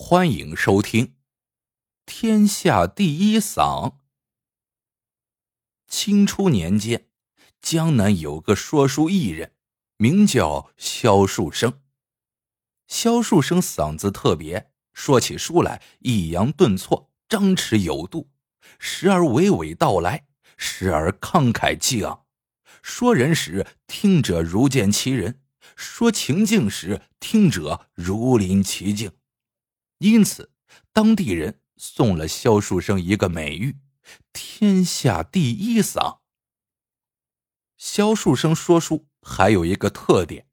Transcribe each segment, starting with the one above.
欢迎收听《天下第一嗓》。清初年间，江南有个说书艺人，名叫萧树生。萧树生嗓子特别，说起书来抑扬顿挫，张弛有度，时而娓娓道来，时而慷慨激昂。说人时，听者如见其人；说情境时，听者如临其境。因此，当地人送了萧树生一个美誉：“天下第一嗓。”萧树生说书还有一个特点，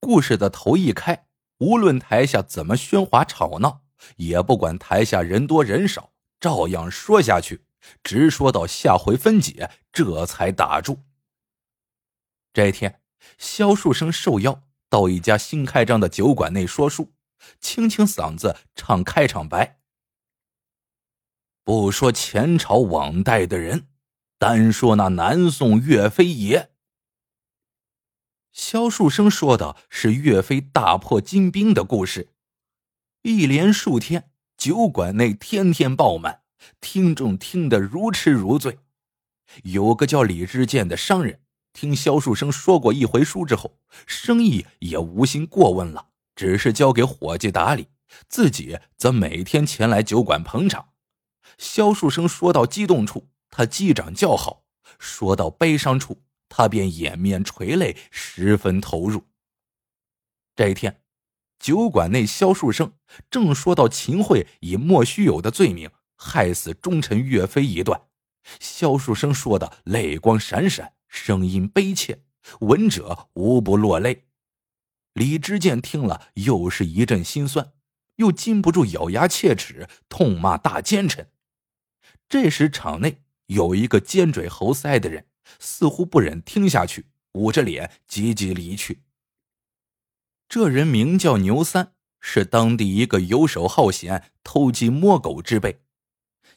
故事的头一开，无论台下怎么喧哗吵闹，也不管台下人多人少，照样说下去，直说到下回分解，这才打住。这天，萧树生受邀到一家新开张的酒馆内说书。清清嗓子唱开场白。不说前朝往代的人，单说那南宋岳飞爷。萧树生说的是岳飞大破金兵的故事。一连数天，酒馆内天天爆满，听众听得如痴如醉。有个叫李志健的商人，听萧树生说过一回书之后，生意也无心过问了。只是交给伙计打理，自己则每天前来酒馆捧场。萧树生说到激动处，他击掌叫好；说到悲伤处，他便掩面垂泪，十分投入。这一天，酒馆内，萧树生正说到秦桧以莫须有的罪名害死忠臣岳飞一段，萧树生说的泪光闪闪，声音悲切，闻者无不落泪。李知见听了，又是一阵心酸，又禁不住咬牙切齿，痛骂大奸臣。这时，场内有一个尖嘴猴腮的人，似乎不忍听下去，捂着脸急急离去。这人名叫牛三，是当地一个游手好闲、偷鸡摸狗之辈。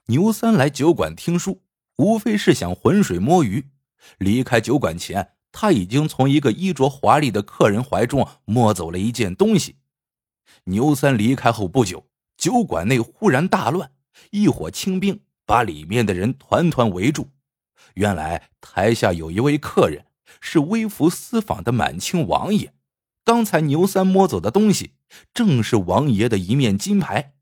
牛三来酒馆听书，无非是想浑水摸鱼。离开酒馆前。他已经从一个衣着华丽的客人怀中摸走了一件东西。牛三离开后不久，酒馆内忽然大乱，一伙清兵把里面的人团团围住。原来台下有一位客人是微服私访的满清王爷，刚才牛三摸走的东西正是王爷的一面金牌，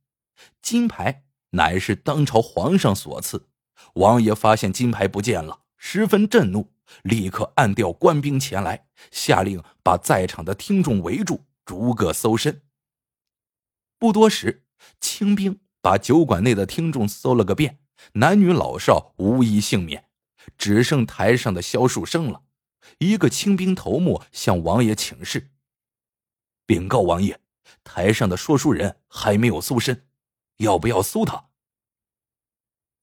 金牌乃是当朝皇上所赐。王爷发现金牌不见了，十分震怒。立刻暗调官兵前来，下令把在场的听众围住，逐个搜身。不多时，清兵把酒馆内的听众搜了个遍，男女老少无一幸免，只剩台上的萧树生了。一个清兵头目向王爷请示，禀告王爷，台上的说书人还没有搜身，要不要搜他？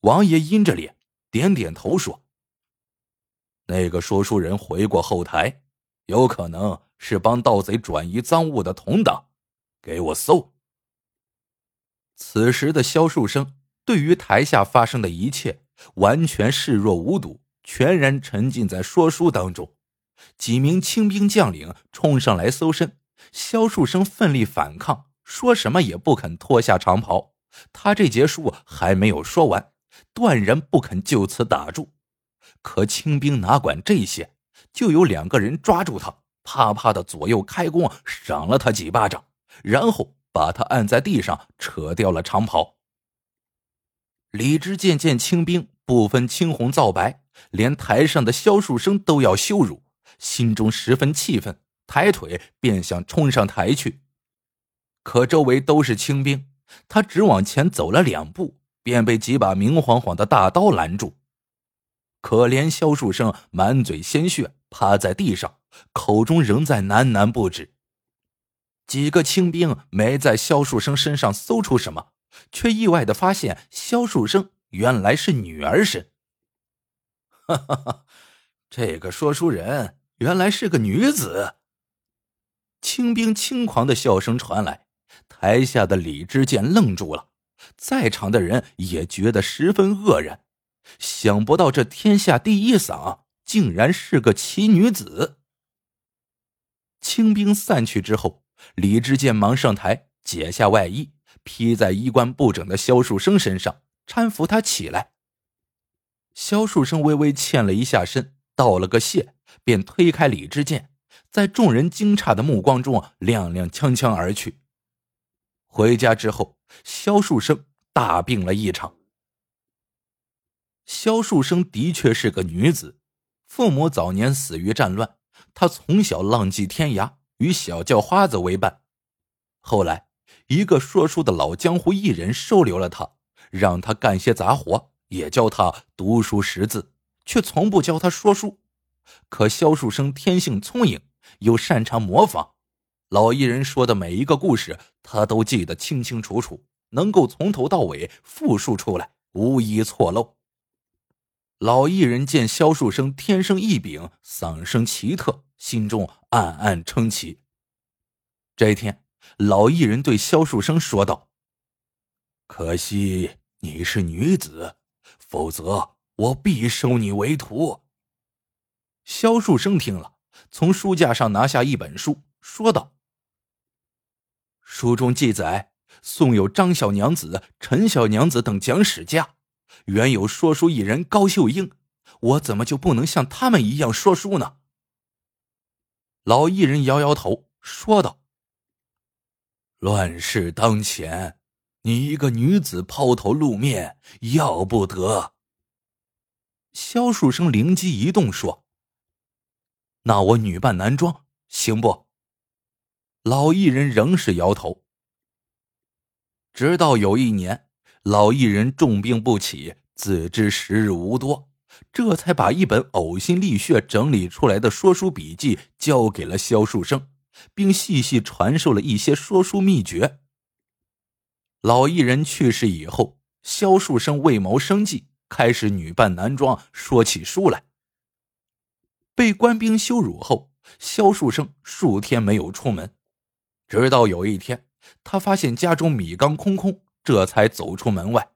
王爷阴着脸，点点头说。那个说书人回过后台，有可能是帮盗贼转移赃物的同党，给我搜。此时的萧树生对于台下发生的一切完全视若无睹，全然沉浸在说书当中。几名清兵将领冲上来搜身，萧树生奋力反抗，说什么也不肯脱下长袍。他这节书还没有说完，断然不肯就此打住。可清兵哪管这些，就有两个人抓住他，啪啪的左右开弓，赏了他几巴掌，然后把他按在地上，扯掉了长袍。李直渐见清兵不分青红皂白，连台上的萧树生都要羞辱，心中十分气愤，抬腿便想冲上台去。可周围都是清兵，他只往前走了两步，便被几把明晃晃的大刀拦住。可怜萧树生满嘴鲜血，趴在地上，口中仍在喃喃不止。几个清兵没在萧树生身上搜出什么，却意外的发现萧树生原来是女儿身。哈哈哈，这个说书人原来是个女子。清兵轻狂的笑声传来，台下的李知见愣住了，在场的人也觉得十分愕然。想不到这天下第一嗓竟然是个奇女子。清兵散去之后，李知见忙上台解下外衣，披在衣冠不整的萧树生身上，搀扶他起来。萧树生微微欠了一下身，道了个谢，便推开李之健，在众人惊诧的目光中踉踉跄跄而去。回家之后，萧树生大病了一场。萧树生的确是个女子，父母早年死于战乱，她从小浪迹天涯，与小叫花子为伴。后来，一个说书的老江湖艺人收留了她，让她干些杂活，也教她读书识字，却从不教她说书。可萧树生天性聪颖，又擅长模仿，老艺人说的每一个故事，他都记得清清楚楚，能够从头到尾复述出来，无一错漏。老艺人见萧树生天生异禀，嗓声奇特，心中暗暗称奇。这一天，老艺人对萧树生说道：“可惜你是女子，否则我必收你为徒。”萧树生听了，从书架上拿下一本书，说道：“书中记载，宋有张小娘子、陈小娘子等讲史家。”原有说书艺人高秀英，我怎么就不能像他们一样说书呢？老艺人摇摇头，说道：“乱世当前，你一个女子抛头露面，要不得。”萧树生灵机一动，说：“那我女扮男装行不？”老艺人仍是摇头。直到有一年。老艺人重病不起，自知时日无多，这才把一本呕心沥血整理出来的说书笔记交给了萧树生，并细细传授了一些说书秘诀。老艺人去世以后，萧树生为谋生计，开始女扮男装说起书来。被官兵羞辱后，萧树生数天没有出门，直到有一天，他发现家中米缸空空。这才走出门外，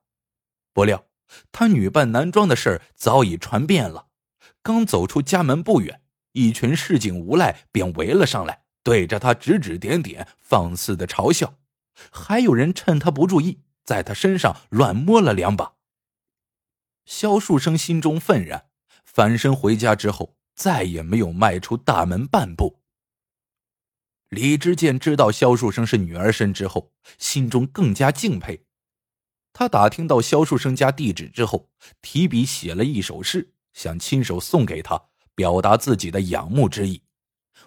不料他女扮男装的事儿早已传遍了。刚走出家门不远，一群市井无赖便围了上来，对着他指指点点，放肆的嘲笑。还有人趁他不注意，在他身上乱摸了两把。萧树生心中愤然，翻身回家之后，再也没有迈出大门半步。李知健知道萧树生是女儿身之后，心中更加敬佩。他打听到萧树生家地址之后，提笔写了一首诗，想亲手送给他，表达自己的仰慕之意。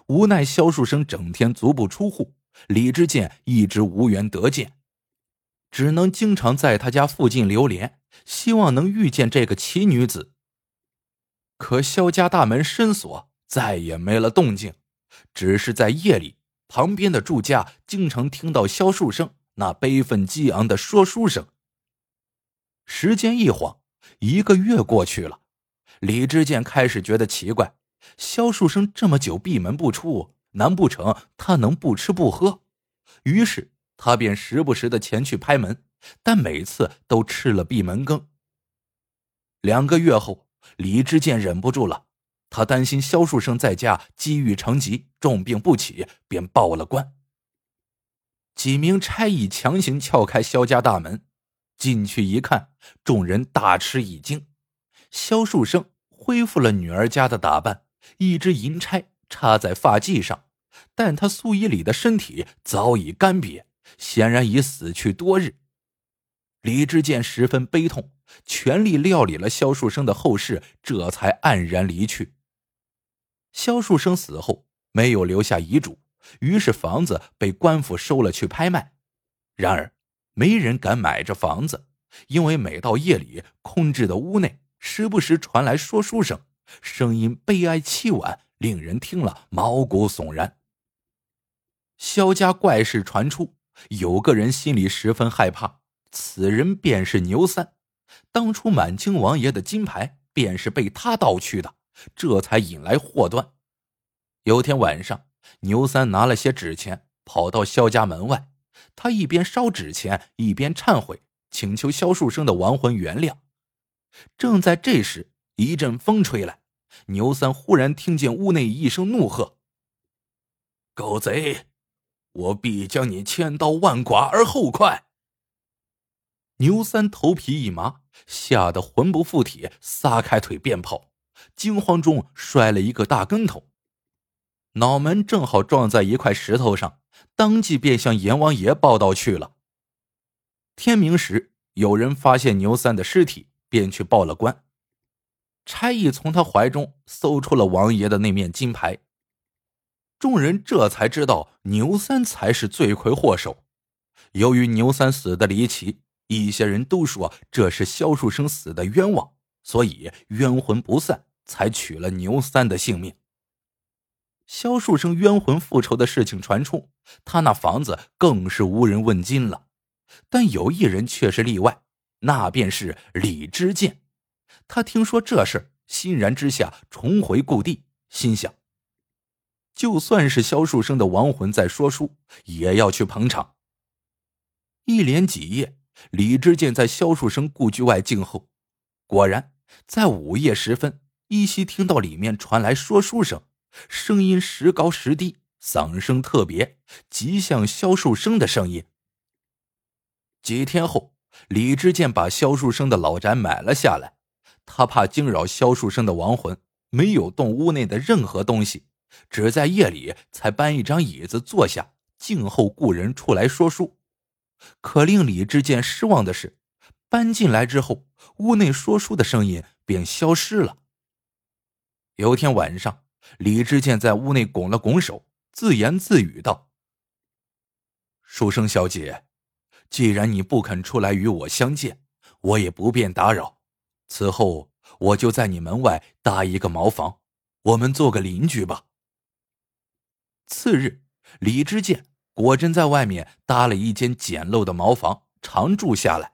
无奈萧树生整天足不出户，李知健一直无缘得见，只能经常在他家附近流连，希望能遇见这个奇女子。可萧家大门深锁，再也没了动静，只是在夜里。旁边的住家经常听到萧树生那悲愤激昂的说书声。时间一晃，一个月过去了，李知健开始觉得奇怪：萧树生这么久闭门不出，难不成他能不吃不喝？于是他便时不时的前去拍门，但每次都吃了闭门羹。两个月后，李知健忍不住了。他担心萧树生在家积郁成疾，重病不起，便报了官。几名差役强行撬开萧家大门，进去一看，众人大吃一惊。萧树生恢复了女儿家的打扮，一支银钗插在发髻上，但他素衣里的身体早已干瘪，显然已死去多日。李知健十分悲痛，全力料理了萧树生的后事，这才黯然离去。萧树生死后没有留下遗嘱，于是房子被官府收了去拍卖。然而，没人敢买这房子，因为每到夜里，空置的屋内时不时传来说书声，声音悲哀凄婉，令人听了毛骨悚然。萧家怪事传出，有个人心里十分害怕，此人便是牛三。当初满清王爷的金牌便是被他盗去的。这才引来祸端。有天晚上，牛三拿了些纸钱，跑到萧家门外。他一边烧纸钱，一边忏悔，请求萧树生的亡魂原谅。正在这时，一阵风吹来，牛三忽然听见屋内一声怒喝：“狗贼，我必将你千刀万剐而后快！”牛三头皮一麻，吓得魂不附体，撒开腿便跑，惊慌中摔了一个大跟头，脑门正好撞在一块石头上，当即便向阎王爷报道去了。天明时，有人发现牛三的尸体，便去报了官。差役从他怀中搜出了王爷的那面金牌。众人这才知道牛三才是罪魁祸首。由于牛三死的离奇，一些人都说这是萧树生死的冤枉，所以冤魂不散，才取了牛三的性命。萧树生冤魂复仇的事情传出，他那房子更是无人问津了。但有一人却是例外，那便是李知剑。他听说这事，欣然之下重回故地，心想：就算是萧树生的亡魂在说书，也要去捧场。一连几夜，李知剑在萧树生故居外静候。果然，在午夜时分，依稀听到里面传来说书声，声音时高时低，嗓声特别，极像萧树生的声音。几天后，李知剑把萧树生的老宅买了下来。他怕惊扰萧树生的亡魂，没有动屋内的任何东西，只在夜里才搬一张椅子坐下，静候故人出来说书。可令李知剑失望的是，搬进来之后，屋内说书的声音便消失了。有天晚上，李知见在屋内拱了拱手，自言自语道：“书生小姐，既然你不肯出来与我相见，我也不便打扰。”此后，我就在你门外搭一个茅房，我们做个邻居吧。次日，李知见果真在外面搭了一间简陋的茅房，常住下来。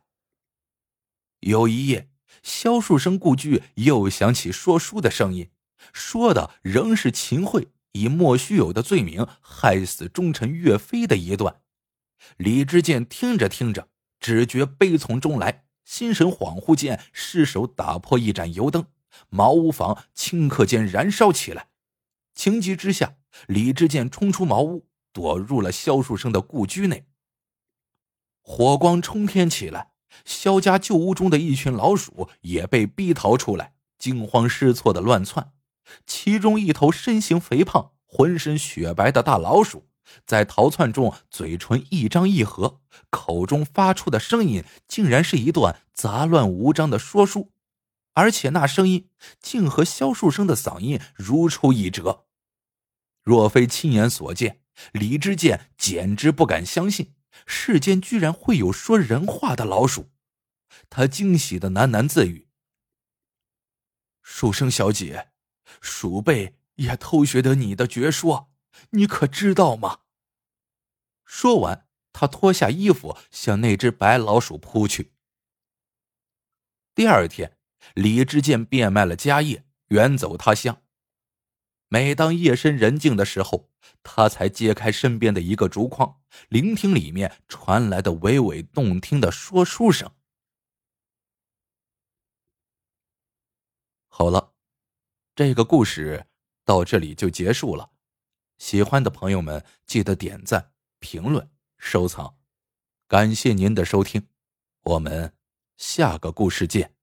有一夜，萧树生故居又响起说书的声音，说的仍是秦桧以莫须有的罪名害死忠臣岳飞的一段。李知剑听着听着，只觉悲从中来。心神恍惚间，失手打破一盏油灯，茅屋房顷刻间燃烧起来。情急之下，李知剑冲出茅屋，躲入了萧树生的故居内。火光冲天起来，萧家旧屋中的一群老鼠也被逼逃出来，惊慌失措的乱窜。其中一头身形肥胖、浑身雪白的大老鼠。在逃窜中，嘴唇一张一合，口中发出的声音竟然是一段杂乱无章的说书，而且那声音竟和萧树生的嗓音如出一辙。若非亲眼所见，李知见简直不敢相信世间居然会有说人话的老鼠。他惊喜的喃喃自语：“书生小姐，鼠辈也偷学得你的绝说。”你可知道吗？说完，他脱下衣服向那只白老鼠扑去。第二天，李知剑变卖了家业，远走他乡。每当夜深人静的时候，他才揭开身边的一个竹筐，聆听里面传来的娓娓动听的说书声。好了，这个故事到这里就结束了。喜欢的朋友们，记得点赞、评论、收藏，感谢您的收听，我们下个故事见。